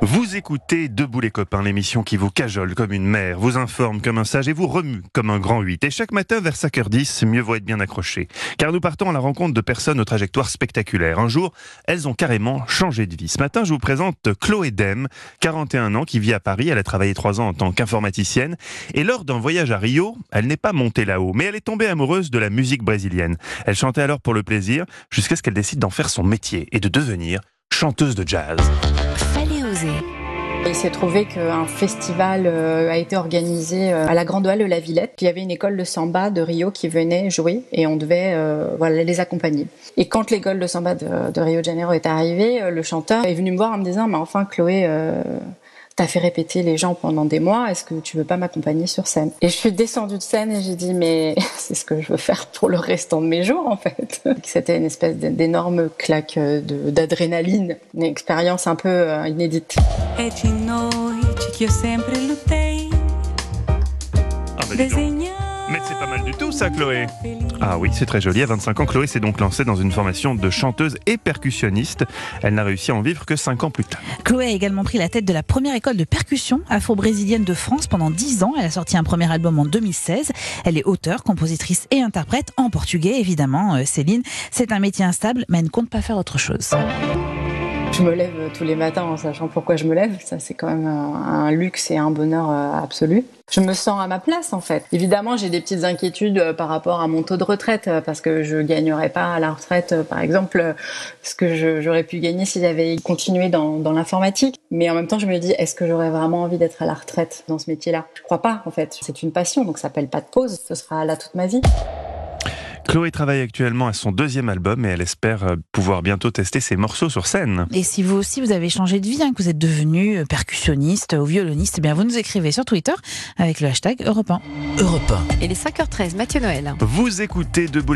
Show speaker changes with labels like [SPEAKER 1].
[SPEAKER 1] Vous écoutez Debout les copains, l'émission qui vous cajole comme une mère, vous informe comme un sage et vous remue comme un grand 8. Et chaque matin vers 5h10, mieux vaut être bien accroché. Car nous partons à la rencontre de personnes aux trajectoires spectaculaires. Un jour, elles ont carrément changé de vie. Ce matin, je vous présente Chloé Dem, 41 ans, qui vit à Paris. Elle a travaillé 3 ans en tant qu'informaticienne. Et lors d'un voyage à Rio, elle n'est pas montée là-haut, mais elle est tombée amoureuse de la musique brésilienne. Elle chantait alors pour le plaisir, jusqu'à ce qu'elle décide d'en faire son métier et de devenir chanteuse de jazz.
[SPEAKER 2] Il s'est trouvé qu'un festival euh, a été organisé euh, à la Grande Halle de la Villette. Il y avait une école de samba de Rio qui venait jouer et on devait euh, voilà, les accompagner. Et quand l'école de samba de, Rio de Janeiro est arrivée, le chanteur est venu me voir en me disant, mais enfin Chloé, t'as fait répéter les gens pendant des mois, est-ce que tu veux pas m'accompagner sur scène? Et je suis descendue de scène et j'ai dit, mais c'est ce que je veux faire pour le restant de mes jours en fait. C'était une espèce d'énorme claque euh, d'adrénaline, une expérience un peu euh, inédite.
[SPEAKER 1] Ah Mais c'est pas mal du tout ça, Chloé. Ah oui, c'est très joli. À 25 ans, Chloé s'est donc lancée dans une formation de chanteuse et percussionniste. Elle n'a réussi à en vivre que 5 ans plus tard.
[SPEAKER 3] Chloé a également pris la tête de la première école de percussion afro-brésilienne de France pendant 10 ans. Elle a sorti un premier album en 2016. Elle est auteure, compositrice et interprète en portugais, évidemment. Euh, Céline, c'est un métier instable, mais elle ne compte pas faire autre chose.
[SPEAKER 2] Je me lève tous les matins en sachant pourquoi je me lève. Ça, c'est quand même un, luxe et un bonheur euh, absolu. Je me sens à ma place, en fait. Évidemment, j'ai des petites inquiétudes euh, par rapport à mon taux de retraite, euh, parce que je gagnerais pas à la retraite, par exemple, ce que j'aurais pu gagner si j'avais continué dans, dans l'informatique. Mais en même temps, je me dis, est-ce que j'aurais vraiment envie d'être à la retraite dans ce métier-là? Je crois pas, en fait. C'est une passion, donc ça s'appelle pas de pause. Ce sera là toute ma vie.
[SPEAKER 1] Chloé travaille actuellement à son deuxième album et elle espère euh, pouvoir bientôt tester ses morceaux sur scène.
[SPEAKER 3] Et si vous aussi vous avez changé de vie, hein, que vous êtes devenu euh, percussionniste ou violoniste, eh bien vous nous écrivez sur Twitter avec le hashtag Europe 1.
[SPEAKER 4] Europe 1.
[SPEAKER 5] Il est 5h13, Mathieu Noël.
[SPEAKER 1] Vous écoutez Debout